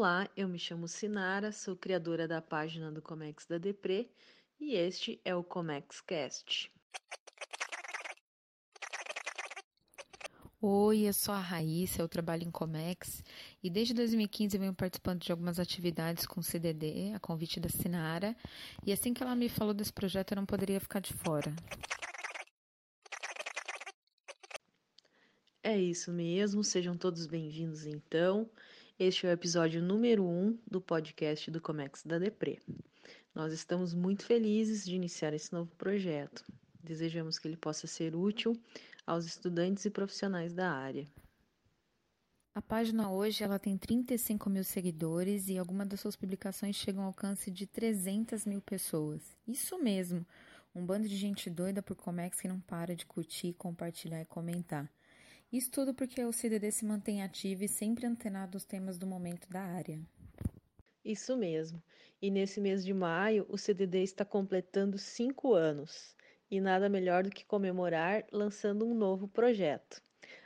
Olá, eu me chamo Sinara, sou criadora da página do Comex da Depre e este é o Comex Cast. Oi, eu sou a Raíssa, eu trabalho em Comex e desde 2015 venho participando de algumas atividades com o CDD, a convite da Sinara, e assim que ela me falou desse projeto eu não poderia ficar de fora. É isso mesmo, sejam todos bem-vindos então. Este é o episódio número 1 um do podcast do Comex da Depre. Nós estamos muito felizes de iniciar esse novo projeto. Desejamos que ele possa ser útil aos estudantes e profissionais da área. A página hoje ela tem 35 mil seguidores e algumas das suas publicações chegam ao alcance de 300 mil pessoas. Isso mesmo, um bando de gente doida por Comex que não para de curtir, compartilhar e comentar. Isso tudo porque o CDD se mantém ativo e sempre antenado aos temas do momento da área. Isso mesmo. E nesse mês de maio, o CDD está completando cinco anos e nada melhor do que comemorar lançando um novo projeto.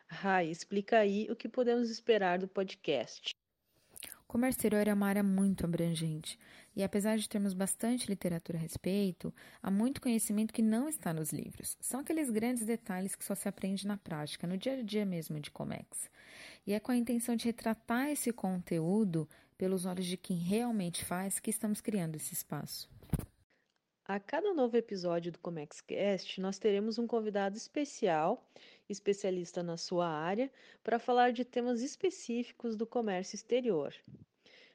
Rai, explica aí o que podemos esperar do podcast. O comércio exterior é uma área muito abrangente, e apesar de termos bastante literatura a respeito, há muito conhecimento que não está nos livros. São aqueles grandes detalhes que só se aprende na prática, no dia a dia mesmo de Comex. E é com a intenção de retratar esse conteúdo pelos olhos de quem realmente faz que estamos criando esse espaço. A cada novo episódio do ComexCast, nós teremos um convidado especial, especialista na sua área, para falar de temas específicos do comércio exterior.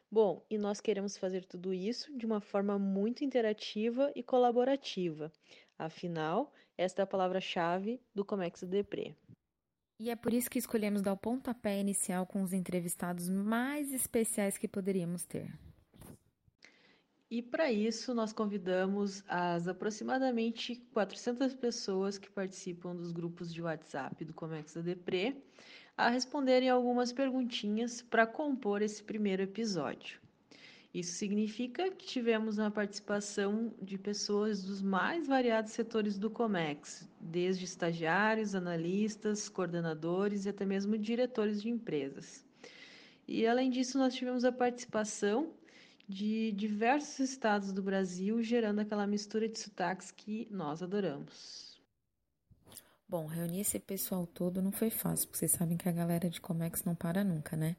Bom, e nós queremos fazer tudo isso de uma forma muito interativa e colaborativa. Afinal, esta é a palavra-chave do Comex Depre. E é por isso que escolhemos dar o pontapé inicial com os entrevistados mais especiais que poderíamos ter. E para isso, nós convidamos as aproximadamente 400 pessoas que participam dos grupos de WhatsApp do Comex da Depre a responderem algumas perguntinhas para compor esse primeiro episódio. Isso significa que tivemos a participação de pessoas dos mais variados setores do Comex, desde estagiários, analistas, coordenadores e até mesmo diretores de empresas. E além disso, nós tivemos a participação de diversos estados do Brasil, gerando aquela mistura de sotaques que nós adoramos. Bom, reunir esse pessoal todo não foi fácil, porque vocês sabem que a galera de Comex não para nunca, né?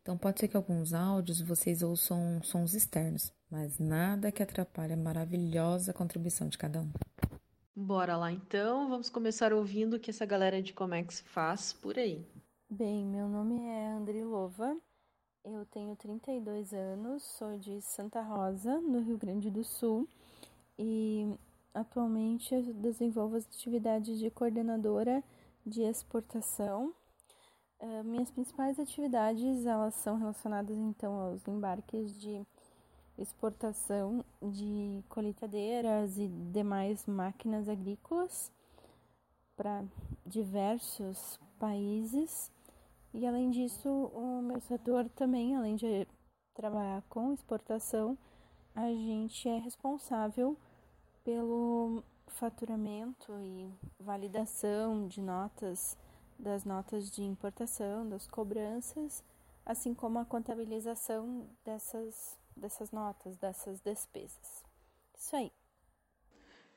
Então pode ser que alguns áudios vocês ouçam sons externos, mas nada que atrapalhe a maravilhosa contribuição de cada um. Bora lá então, vamos começar ouvindo o que essa galera de Comex faz por aí. Bem, meu nome é Andri Lova, eu tenho 32 anos, sou de Santa Rosa, no Rio Grande do Sul, e atualmente eu desenvolvo as atividades de coordenadora de exportação. Uh, minhas principais atividades elas são relacionadas então aos embarques de exportação de colheitadeiras e demais máquinas agrícolas para diversos países e além disso, o meu setor também, além de trabalhar com exportação, a gente é responsável pelo faturamento e validação de notas, das notas de importação, das cobranças, assim como a contabilização dessas, dessas notas, dessas despesas. Isso aí.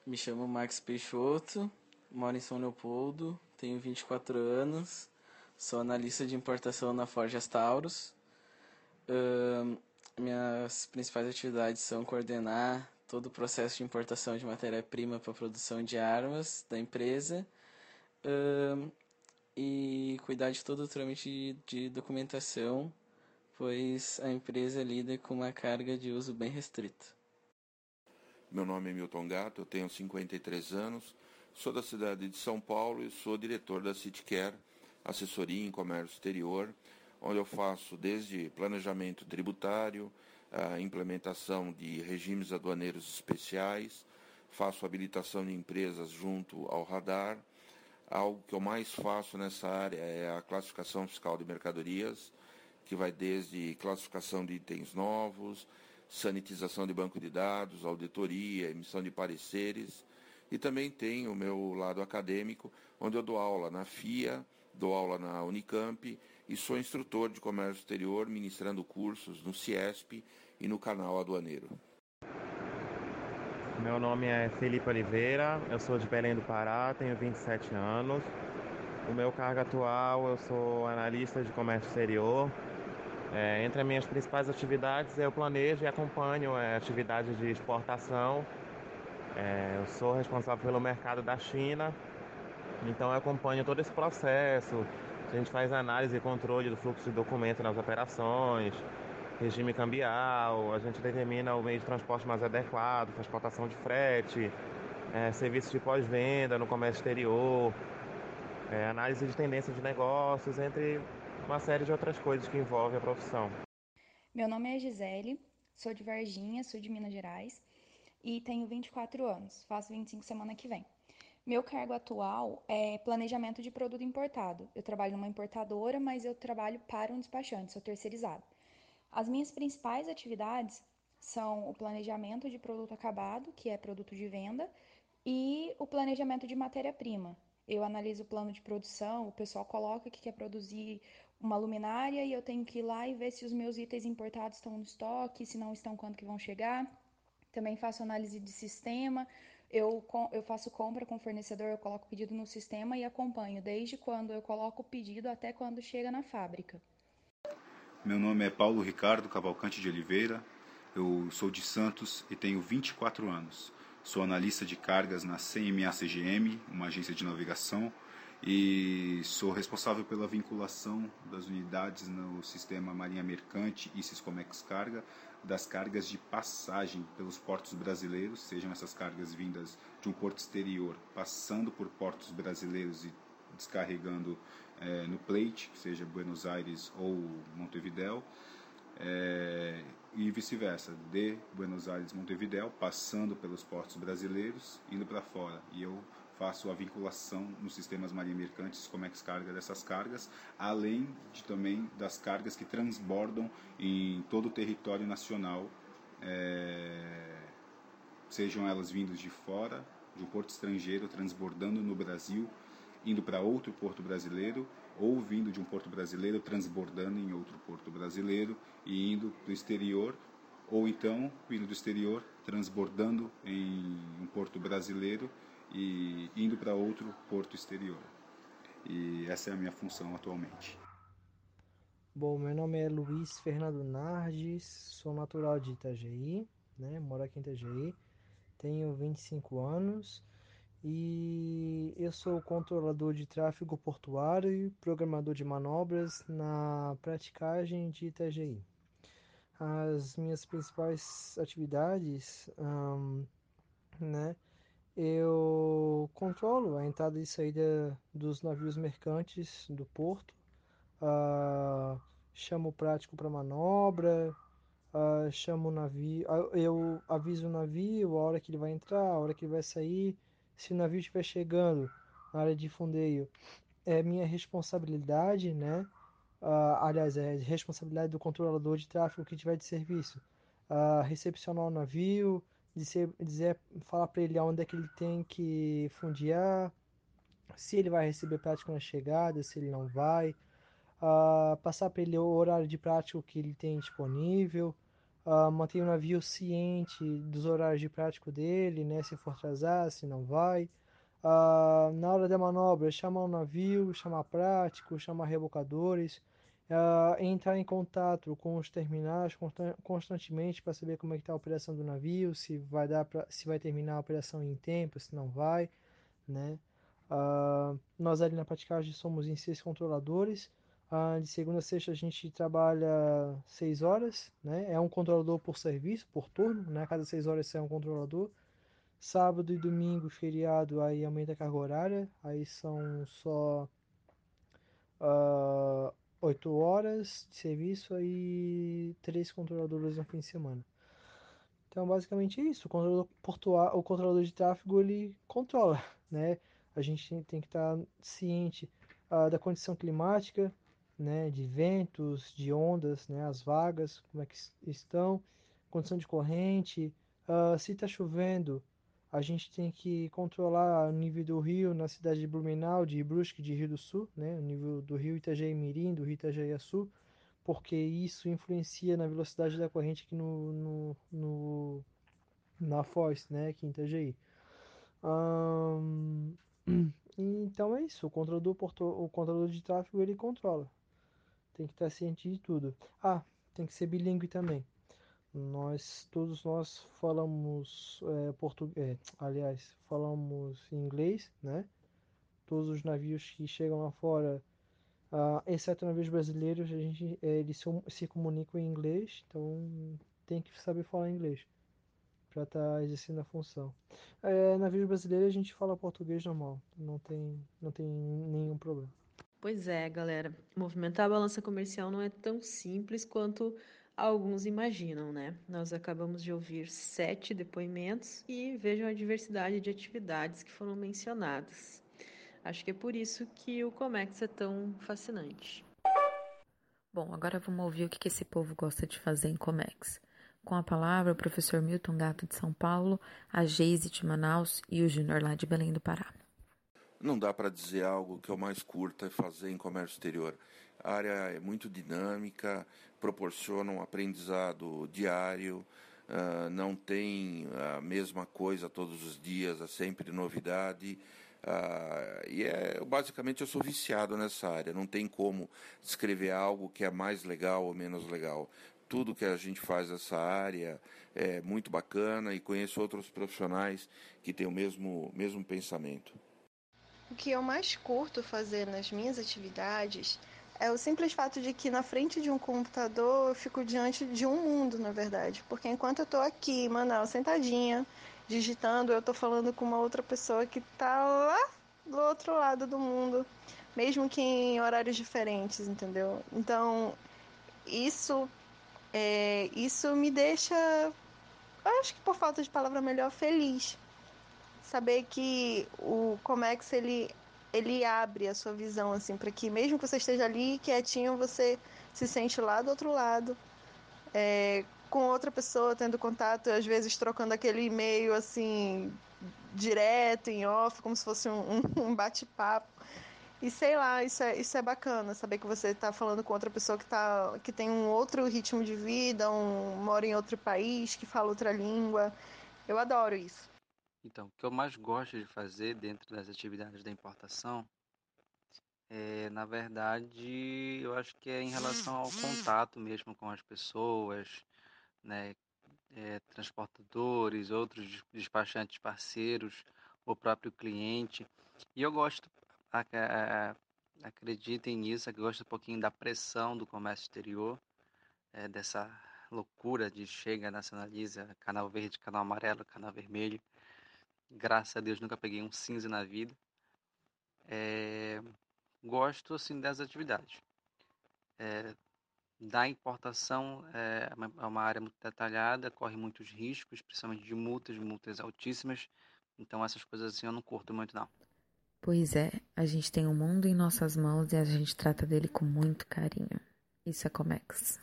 Me chamo Max Peixoto, moro em São Leopoldo, tenho 24 anos Sou analista de importação na Forjas Taurus. Uh, minhas principais atividades são coordenar todo o processo de importação de matéria-prima para a produção de armas da empresa e cuidar de todo o trâmite de, de documentação, pois a empresa lida com uma carga de uso bem restrita. Meu nome é Milton Gato, eu tenho 53 anos, sou da cidade de São Paulo e sou diretor da CityCare, assessoria em comércio exterior, onde eu faço desde planejamento tributário, a implementação de regimes aduaneiros especiais, faço habilitação de empresas junto ao radar. Algo que eu mais faço nessa área é a classificação fiscal de mercadorias, que vai desde classificação de itens novos, sanitização de banco de dados, auditoria, emissão de pareceres. E também tem o meu lado acadêmico, onde eu dou aula na FIA, dou aula na Unicamp e sou instrutor de comércio exterior, ministrando cursos no CIESP e no canal aduaneiro. Meu nome é Felipe Oliveira, eu sou de Belém do Pará, tenho 27 anos. O meu cargo atual, eu sou analista de comércio exterior. É, entre as minhas principais atividades, eu planejo e acompanho é, atividades de exportação. É, eu sou responsável pelo mercado da China, então eu acompanho todo esse processo. A gente faz análise e controle do fluxo de documento nas operações, regime cambial, a gente determina o meio de transporte mais adequado, transportação de frete, é, serviços de pós-venda no comércio exterior, é, análise de tendência de negócios, entre uma série de outras coisas que envolvem a profissão. Meu nome é Gisele, sou de Varginha, sul de Minas Gerais e tenho 24 anos, faço 25 semana que vem. Meu cargo atual é planejamento de produto importado. Eu trabalho numa importadora, mas eu trabalho para um despachante, sou terceirizado. As minhas principais atividades são o planejamento de produto acabado, que é produto de venda, e o planejamento de matéria-prima. Eu analiso o plano de produção, o pessoal coloca que quer produzir uma luminária e eu tenho que ir lá e ver se os meus itens importados estão no estoque, se não estão, quando que vão chegar. Também faço análise de sistema, eu, eu faço compra com o fornecedor, eu coloco o pedido no sistema e acompanho desde quando eu coloco o pedido até quando chega na fábrica. Meu nome é Paulo Ricardo Cavalcante de Oliveira, eu sou de Santos e tenho 24 anos. Sou analista de cargas na CMA CGM, uma agência de navegação, e sou responsável pela vinculação das unidades no sistema Marinha Mercante e Siscomex Carga das cargas de passagem pelos portos brasileiros, sejam essas cargas vindas de um porto exterior, passando por portos brasileiros e descarregando é, no Plate, seja Buenos Aires ou Montevideo, é, e vice-versa, de Buenos Aires, Montevideo, passando pelos portos brasileiros, indo para fora. E eu faço a vinculação nos sistemas marinha mercantes, como é que carga dessas cargas, além de também das cargas que transbordam em todo o território nacional, é, sejam elas vindas de fora, de um porto estrangeiro, transbordando no Brasil, indo para outro porto brasileiro ou vindo de um porto brasileiro transbordando em outro porto brasileiro e indo do exterior ou então vindo do exterior transbordando em um porto brasileiro e indo para outro porto exterior. E essa é a minha função atualmente. Bom, meu nome é Luiz Fernando Nardes, sou natural de Itajaí, né? Moro aqui em Itajaí, tenho 25 anos e eu sou controlador de tráfego portuário e programador de manobras na praticagem de Itajaí. As minhas principais atividades, um, né, eu controlo a entrada e saída dos navios mercantes do porto, uh, chamo o prático para manobra, uh, chamo o navio, eu aviso o navio a hora que ele vai entrar, a hora que ele vai sair, se o navio estiver chegando na área de fundeio, é minha responsabilidade, né? Uh, aliás, é responsabilidade do controlador de tráfego que tiver de serviço, uh, recepcionar o navio, dizer, dizer falar para ele onde é que ele tem que fundear, se ele vai receber prático na chegada, se ele não vai, uh, passar para ele o horário de prático que ele tem disponível, uh, manter o navio ciente dos horários de prático dele, né? Se for atrasar, se não vai. Uh, na hora da manobra, chamar o navio, chamar prático, chamar rebocadores, uh, entrar em contato com os terminais constantemente para saber como é que está a operação do navio, se vai dar pra, se vai terminar a operação em tempo, se não vai, né? Uh, nós ali na praticagem somos em seis controladores ah, de segunda a sexta a gente trabalha seis horas, né? É um controlador por serviço, por turno, né? Cada seis horas é um controlador. Sábado e domingo, feriado, aí aumenta a carga horária, aí são só uh, oito horas de serviço e três controladores no fim de semana. Então, basicamente é isso. O controlador, portuário, o controlador de tráfego ele controla, né? A gente tem, que estar ciente uh, da condição climática, né, de ventos, de ondas, né, as vagas, como é que estão, condição de corrente, uh, se está chovendo, a gente tem que controlar o nível do rio na cidade de Blumenau, de Brusque, de Rio do Sul, né? o nível do rio Itajaí Mirim, do rio Itajaí Sul, porque isso influencia na velocidade da corrente aqui no, no, no na Foz, né, aqui em Itajaí. Um, então é isso, o controlador, o controlador de tráfego ele controla. Tem que estar ciente de tudo. Ah, tem que ser bilíngue também. Nós, todos nós falamos é, português, é, aliás, falamos inglês, né? Todos os navios que chegam lá fora, uh, exceto navios brasileiros, a gente, é, eles se, se comunicam em inglês, então tem que saber falar inglês para estar tá exercendo a função. É, navios brasileiros a gente fala português normal, não tem, não tem nenhum problema. Pois é, galera. Movimentar a balança comercial não é tão simples quanto alguns imaginam, né? Nós acabamos de ouvir sete depoimentos e vejam a diversidade de atividades que foram mencionadas. Acho que é por isso que o Comex é tão fascinante. Bom, agora vamos ouvir o que esse povo gosta de fazer em Comex. Com a palavra, o professor Milton Gato de São Paulo, a Geise de Manaus e o Júnior lá de Belém do Pará. Não dá para dizer algo que eu mais curta é fazer em comércio exterior. A área é muito dinâmica, proporciona um aprendizado diário, uh, não tem a mesma coisa todos os dias, é sempre novidade. Uh, e é, basicamente eu sou viciado nessa área, não tem como descrever algo que é mais legal ou menos legal. Tudo que a gente faz nessa área é muito bacana e conheço outros profissionais que têm o mesmo, mesmo pensamento. O que eu mais curto fazer nas minhas atividades é o simples fato de que na frente de um computador eu fico diante de um mundo, na verdade. Porque enquanto eu estou aqui, Manaus, sentadinha, digitando, eu estou falando com uma outra pessoa que está lá do outro lado do mundo, mesmo que em horários diferentes, entendeu? Então, isso, é, isso me deixa, acho que por falta de palavra melhor, feliz. Saber que o Comex ele ele abre a sua visão assim para que mesmo que você esteja ali quietinho você se sente lá do outro lado é, com outra pessoa tendo contato às vezes trocando aquele e-mail assim direto em off como se fosse um, um bate-papo. E sei lá isso é, isso é bacana saber que você está falando com outra pessoa que tá que tem um outro ritmo de vida um mora em outro país que fala outra língua. Eu adoro isso então, o que eu mais gosto de fazer dentro das atividades da importação é, na verdade, eu acho que é em relação ao contato mesmo com as pessoas, né, é, transportadores, outros despachantes parceiros, o próprio cliente. E eu gosto, acreditem nisso, eu gosto um pouquinho da pressão do comércio exterior, é, dessa loucura de chega, nacionaliza, canal verde, canal amarelo, canal vermelho. Graças a Deus nunca peguei um cinza na vida. É, gosto assim das atividades. É, da importação é, é uma área muito detalhada, corre muitos riscos, principalmente de multas, multas altíssimas. Então essas coisas assim eu não curto muito não. Pois é, a gente tem o um mundo em nossas mãos e a gente trata dele com muito carinho. Isso é Comex.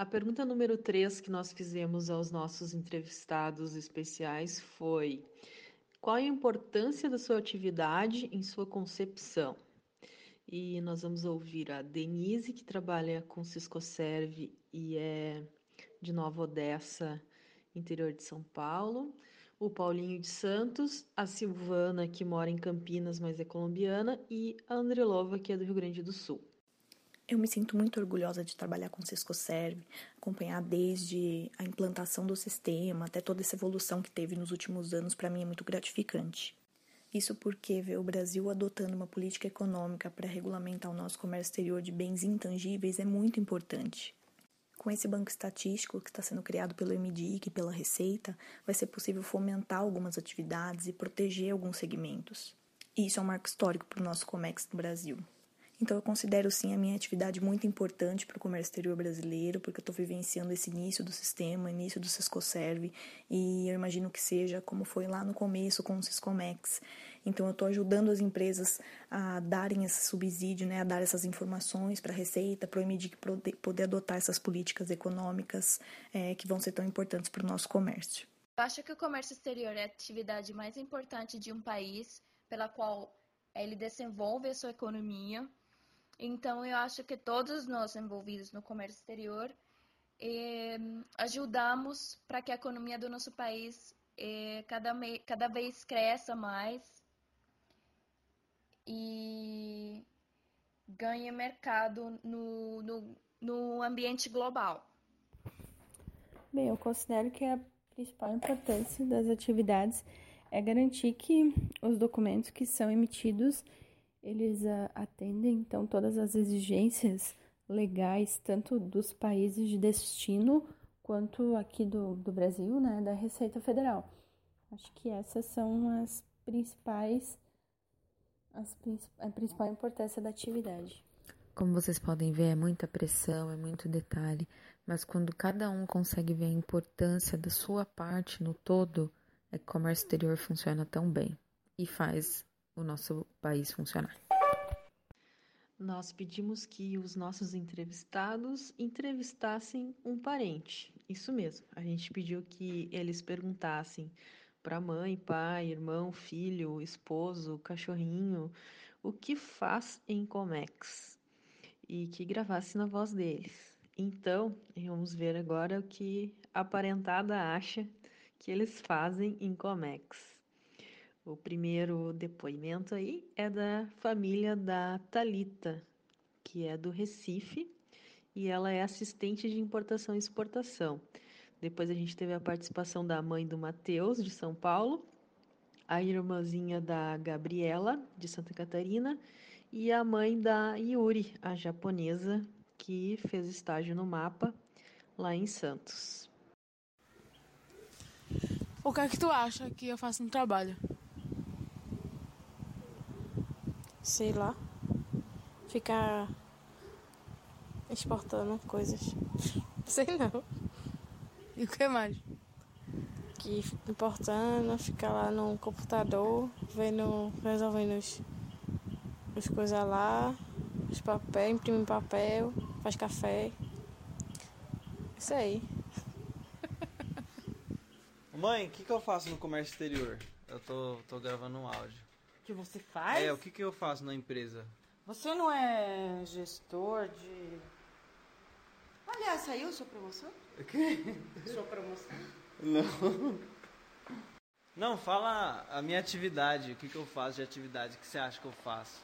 A pergunta número 3 que nós fizemos aos nossos entrevistados especiais foi: qual a importância da sua atividade em sua concepção? E nós vamos ouvir a Denise, que trabalha com Ciscoserve e é de Nova Odessa, interior de São Paulo, o Paulinho de Santos, a Silvana, que mora em Campinas, mas é colombiana, e a Andrelova, que é do Rio Grande do Sul. Eu me sinto muito orgulhosa de trabalhar com o Cisco Serve, acompanhar desde a implantação do sistema até toda essa evolução que teve nos últimos anos, para mim é muito gratificante. Isso porque ver o Brasil adotando uma política econômica para regulamentar o nosso comércio exterior de bens intangíveis é muito importante. Com esse banco estatístico que está sendo criado pelo MDIC e pela Receita, vai ser possível fomentar algumas atividades e proteger alguns segmentos. E isso é um marco histórico para o nosso Comex no Brasil. Então eu considero sim a minha atividade muito importante para o comércio exterior brasileiro, porque eu estou vivenciando esse início do sistema, início do Ciscoserve, e eu imagino que seja como foi lá no começo com o Ciscomex. Então eu estou ajudando as empresas a darem esse subsídio, né, a dar essas informações para a Receita, para o MIDIC poder adotar essas políticas econômicas é, que vão ser tão importantes para o nosso comércio. Eu acho que o comércio exterior é a atividade mais importante de um país, pela qual ele desenvolve a sua economia. Então, eu acho que todos nós envolvidos no comércio exterior eh, ajudamos para que a economia do nosso país eh, cada, cada vez cresça mais e ganhe mercado no, no, no ambiente global. Bem, eu considero que a principal importância das atividades é garantir que os documentos que são emitidos eles atendem então todas as exigências legais tanto dos países de destino quanto aqui do, do Brasil, né, da Receita Federal. Acho que essas são as principais as, a principal importância da atividade. Como vocês podem ver, é muita pressão, é muito detalhe, mas quando cada um consegue ver a importância da sua parte no todo, é que o comércio exterior funciona tão bem e faz o nosso país funcionar. Nós pedimos que os nossos entrevistados entrevistassem um parente. Isso mesmo. A gente pediu que eles perguntassem para mãe, pai, irmão, filho, esposo, cachorrinho, o que faz em Comex e que gravasse na voz deles. Então, vamos ver agora o que a parentada acha que eles fazem em Comex. O primeiro depoimento aí é da família da Talita, que é do Recife, e ela é assistente de importação e exportação. Depois a gente teve a participação da mãe do Matheus, de São Paulo, a irmãzinha da Gabriela, de Santa Catarina, e a mãe da Yuri, a japonesa, que fez estágio no mapa lá em Santos. O que é que tu acha que eu faço no trabalho? Sei lá. Ficar exportando coisas. Sei não. E o que mais? Que importando, ficar lá no computador, vendo, resolvendo os, as coisas lá, os papéis, imprime papel, faz café. Isso aí. Mãe, o que, que eu faço no comércio exterior? Eu tô, tô gravando um áudio. Que você faz? É, o que, que eu faço na empresa? Você não é gestor de. Aliás, saiu sua promoção? O quê? Sua promoção? Não. Não, fala a minha atividade, o que, que eu faço de atividade, o que você acha que eu faço?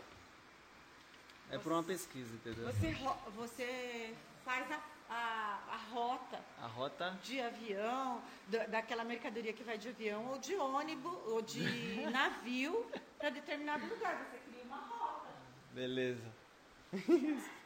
É por uma pesquisa, entendeu? Você, você faz a a, a rota. A rota? De avião, da, daquela mercadoria que vai de avião, ou de ônibus, ou de navio, para determinado lugar. Você cria uma rota. Beleza.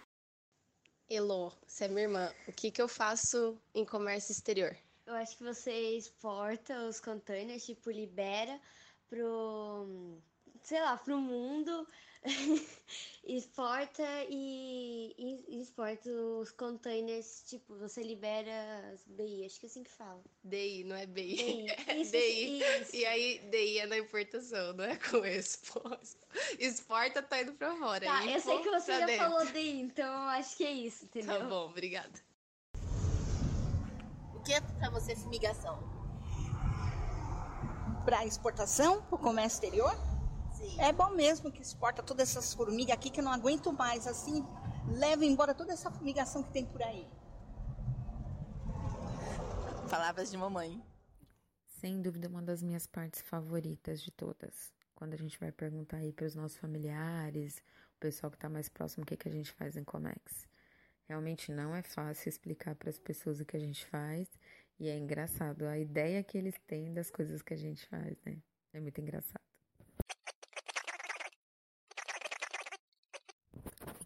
Elô, você é minha irmã. O que, que eu faço em comércio exterior? Eu acho que você exporta os containers, tipo, libera pro, sei lá, pro mundo exporta e, e, exporta os containers, tipo, você libera as BI, acho que é assim que fala. DI, não é BI. DI. Isso, DI. Isso. E aí, DI é na importação, não é com exposto. Exporta, tá indo pra fora. Tá, eu sei que você já dentro. falou DI, então acho que é isso, entendeu? Tá bom, obrigada. O que é pra você fumigação? Pra exportação, pro comércio exterior? É bom mesmo que exporta todas essas formigas aqui que eu não aguento mais. Assim, leva embora toda essa fumigação que tem por aí. Palavras de mamãe. Sem dúvida, uma das minhas partes favoritas de todas. Quando a gente vai perguntar aí para os nossos familiares, o pessoal que está mais próximo, o que, que a gente faz em Comex. Realmente não é fácil explicar para as pessoas o que a gente faz. E é engraçado a ideia que eles têm das coisas que a gente faz, né? É muito engraçado.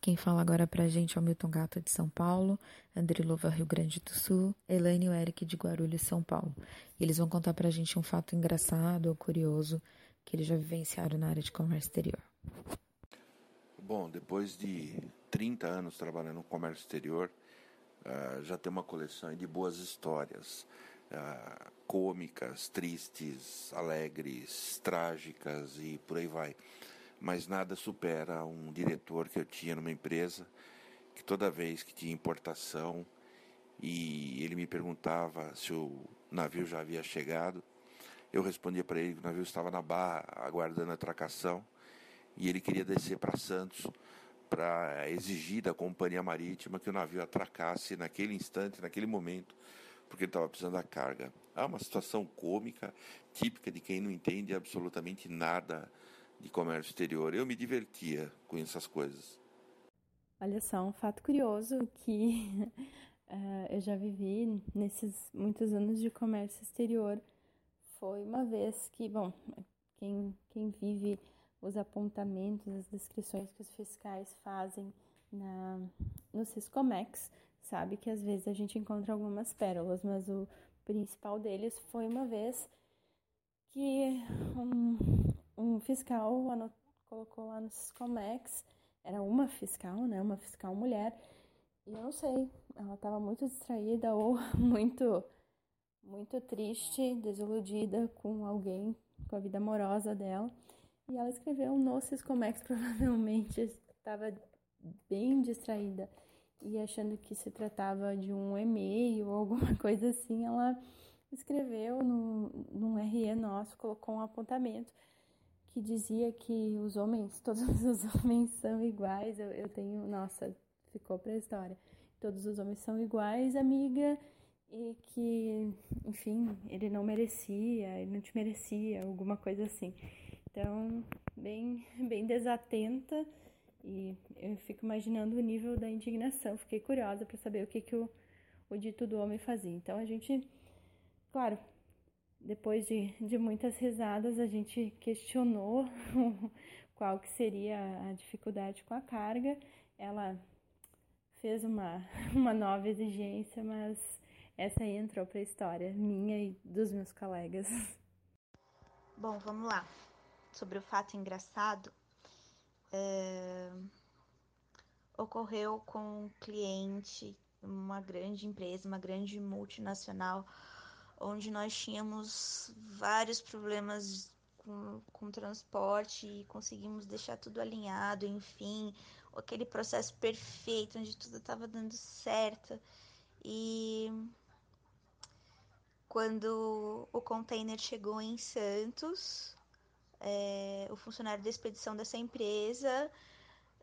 Quem fala agora pra gente é o Milton Gato de São Paulo, André Lova, Rio Grande do Sul, Elaine e o Eric de Guarulhos, São Paulo. E eles vão contar pra gente um fato engraçado ou curioso que eles já vivenciaram na área de comércio exterior. Bom, depois de 30 anos trabalhando no comércio exterior, uh, já tem uma coleção de boas histórias. uh, cômicas, tristes, alegres, trágicas e por aí vai. Mas nada supera um diretor que eu tinha numa empresa que toda vez que tinha importação e ele me perguntava se o navio já havia chegado, eu respondia para ele que o navio estava na barra aguardando a atracação e ele queria descer para Santos para exigir da companhia marítima que o navio atracasse naquele instante, naquele momento, porque ele estava precisando da carga. Há uma situação cômica, típica de quem não entende absolutamente nada de comércio exterior. Eu me divertia com essas coisas. Olha só, um fato curioso que uh, eu já vivi nesses muitos anos de comércio exterior foi uma vez que, bom, quem, quem vive os apontamentos, as descrições que os fiscais fazem na, no Ciscomex, sabe que às vezes a gente encontra algumas pérolas, mas o principal deles foi uma vez que um, um fiscal colocou lá no Ciscomex, era uma fiscal, né, uma fiscal mulher, e eu não sei, ela estava muito distraída ou muito muito triste, desiludida com alguém, com a vida amorosa dela. E ela escreveu no Ciscomex, provavelmente estava bem distraída. E achando que se tratava de um e-mail ou alguma coisa assim, ela escreveu no, num RE nosso, colocou um apontamento que dizia que os homens, todos os homens são iguais. Eu, eu tenho, nossa, ficou para história. Todos os homens são iguais, amiga, e que, enfim, ele não merecia, ele não te merecia, alguma coisa assim. Então, bem, bem desatenta e eu fico imaginando o nível da indignação. Fiquei curiosa para saber o que, que o, o dito do homem fazia. Então, a gente, claro, depois de, de muitas risadas, a gente questionou qual que seria a dificuldade com a carga. Ela fez uma, uma nova exigência, mas essa aí entrou para a história, minha e dos meus colegas. Bom, vamos lá. Sobre o fato engraçado, é... ocorreu com um cliente, uma grande empresa, uma grande multinacional, onde nós tínhamos vários problemas com, com transporte e conseguimos deixar tudo alinhado, enfim, aquele processo perfeito, onde tudo estava dando certo. E quando o container chegou em Santos, é, o funcionário da expedição dessa empresa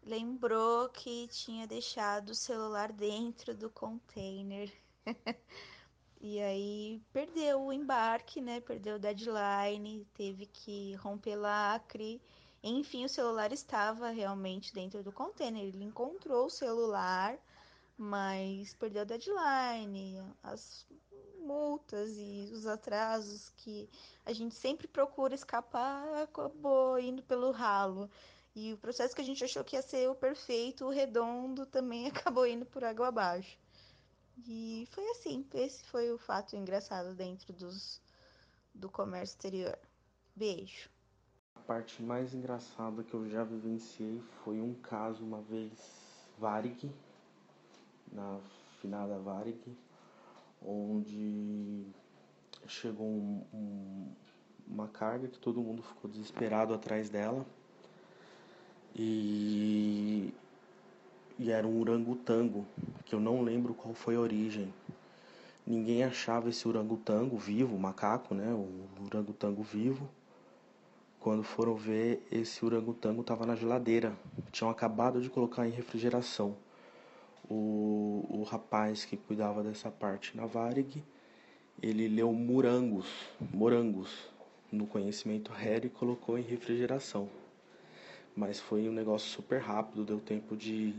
lembrou que tinha deixado o celular dentro do container. e aí perdeu o embarque, né? Perdeu o deadline, teve que romper lacre. Enfim, o celular estava realmente dentro do container. Ele encontrou o celular, mas perdeu o deadline. As multas e os atrasos que a gente sempre procura escapar acabou indo pelo ralo. E o processo que a gente achou que ia ser o perfeito, o redondo, também acabou indo por água abaixo. E foi assim, esse foi o fato engraçado dentro dos, do comércio exterior. Beijo. A parte mais engraçada que eu já vivenciei foi um caso uma vez Varig, na finada Varig, onde chegou um, um, uma carga que todo mundo ficou desesperado atrás dela e, e era um orangotango que eu não lembro qual foi a origem. Ninguém achava esse orangotango vivo, macaco, né? O orangotango vivo. Quando foram ver, esse orangotango estava na geladeira. Tinham acabado de colocar em refrigeração o, o rapaz que cuidava dessa parte na Varig, ele leu morangos, morangos no conhecimento Harry e colocou em refrigeração. Mas foi um negócio super rápido, deu tempo de,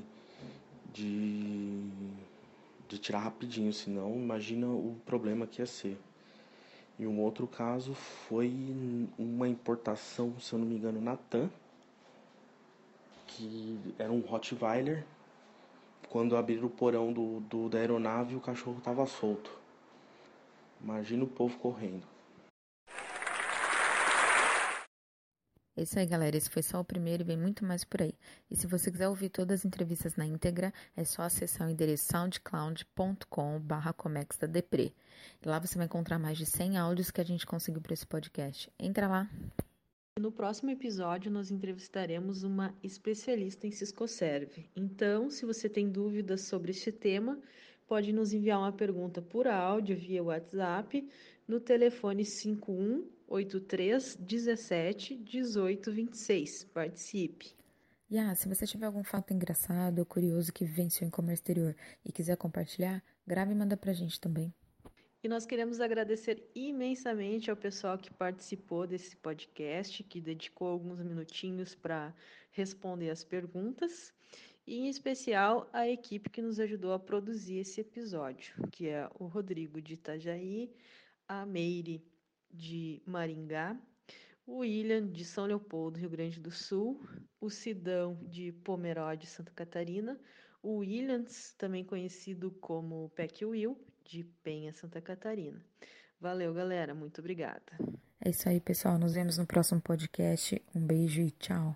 de, de tirar rapidinho, senão imagina o problema que ia ser. E um outro caso foi uma importação, se eu não me engano, na TAM, que era um Rottweiler quando abriram o porão do, do, da aeronave, o cachorro estava solto. Imagina o povo correndo. É isso aí, galera. Esse foi só o primeiro e vem muito mais por aí. E se você quiser ouvir todas as entrevistas na íntegra, é só acessar o endereço soundcloud.com.br lá você vai encontrar mais de 100 áudios que a gente conseguiu para esse podcast. Entra lá. No próximo episódio, nós entrevistaremos uma especialista em Ciscoserve. Então, se você tem dúvidas sobre este tema, pode nos enviar uma pergunta por áudio via WhatsApp no telefone 51 83 17 18 26. Participe! E ah, se você tiver algum fato engraçado ou curioso que vivenciou em comércio exterior e quiser compartilhar, grave e manda pra gente também. E nós queremos agradecer imensamente ao pessoal que participou desse podcast, que dedicou alguns minutinhos para responder as perguntas, e em especial a equipe que nos ajudou a produzir esse episódio, que é o Rodrigo de Itajaí, a Meire de Maringá, o William de São Leopoldo, Rio Grande do Sul, o Sidão de Pomerode, Santa Catarina, o Williams, também conhecido como Peck Will, de Penha, Santa Catarina. Valeu, galera. Muito obrigada. É isso aí, pessoal. Nos vemos no próximo podcast. Um beijo e tchau.